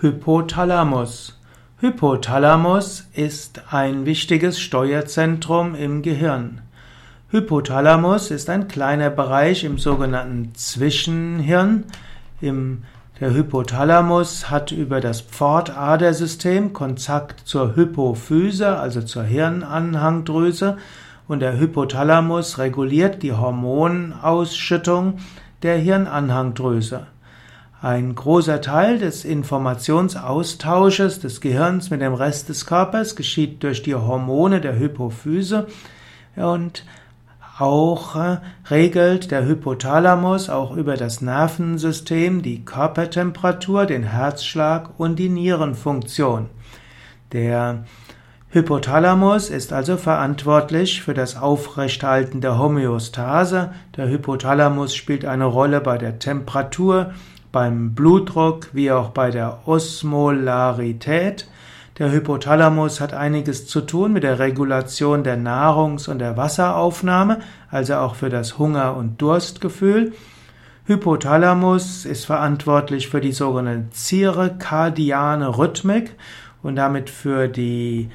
Hypothalamus. Hypothalamus ist ein wichtiges Steuerzentrum im Gehirn. Hypothalamus ist ein kleiner Bereich im sogenannten Zwischenhirn. Der Hypothalamus hat über das Pfortadersystem Kontakt zur Hypophyse, also zur Hirnanhangdrüse, und der Hypothalamus reguliert die Hormonausschüttung der Hirnanhangdrüse. Ein großer Teil des Informationsaustausches des Gehirns mit dem Rest des Körpers geschieht durch die Hormone der Hypophyse und auch äh, regelt der Hypothalamus auch über das Nervensystem die Körpertemperatur, den Herzschlag und die Nierenfunktion. Der Hypothalamus ist also verantwortlich für das Aufrechthalten der Homöostase. Der Hypothalamus spielt eine Rolle bei der Temperatur, beim Blutdruck wie auch bei der Osmolarität. Der Hypothalamus hat einiges zu tun mit der Regulation der Nahrungs- und der Wasseraufnahme, also auch für das Hunger- und Durstgefühl. Hypothalamus ist verantwortlich für die sogenannte zirkadiane Rhythmik und damit für die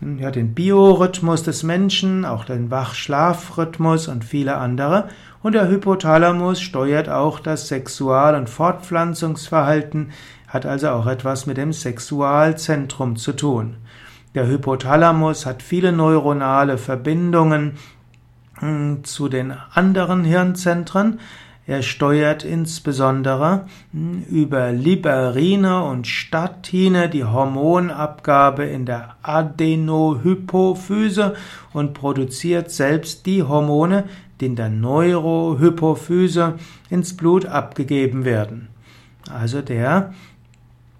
ja, den Biorhythmus des Menschen, auch den Wach-Schlaf-Rhythmus und viele andere. Und der Hypothalamus steuert auch das Sexual- und Fortpflanzungsverhalten, hat also auch etwas mit dem Sexualzentrum zu tun. Der Hypothalamus hat viele neuronale Verbindungen hm, zu den anderen Hirnzentren. Er steuert insbesondere hm, über Liberine und Statine die Hormonabgabe in der Adenohypophyse und produziert selbst die Hormone, die in der Neurohypophyse ins Blut abgegeben werden. Also der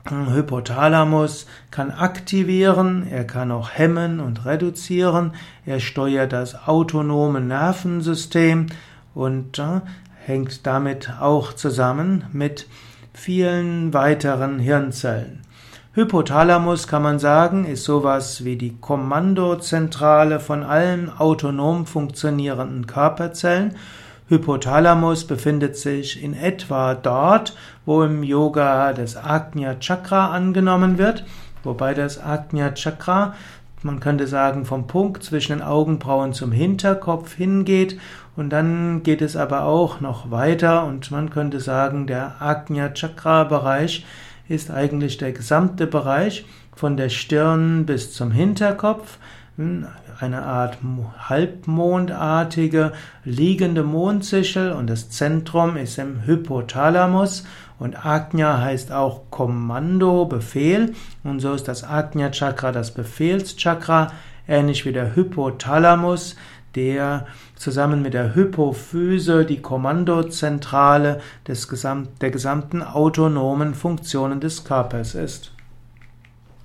hm, Hypothalamus kann aktivieren, er kann auch hemmen und reduzieren, er steuert das autonome Nervensystem und äh, hängt damit auch zusammen mit vielen weiteren Hirnzellen. Hypothalamus kann man sagen, ist sowas wie die Kommandozentrale von allen autonom funktionierenden Körperzellen. Hypothalamus befindet sich in etwa dort, wo im Yoga das Agnya Chakra angenommen wird, wobei das Agnya Chakra man könnte sagen, vom Punkt zwischen den Augenbrauen zum Hinterkopf hingeht. Und dann geht es aber auch noch weiter. Und man könnte sagen, der Agnya Chakra Bereich ist eigentlich der gesamte Bereich von der Stirn bis zum Hinterkopf, eine Art halbmondartige liegende Mondsichel und das Zentrum ist im Hypothalamus und Agnya heißt auch Kommando, Befehl und so ist das Agnya Chakra das Befehlschakra, ähnlich wie der Hypothalamus, der zusammen mit der Hypophyse die Kommandozentrale des Gesamt, der gesamten autonomen Funktionen des Körpers ist.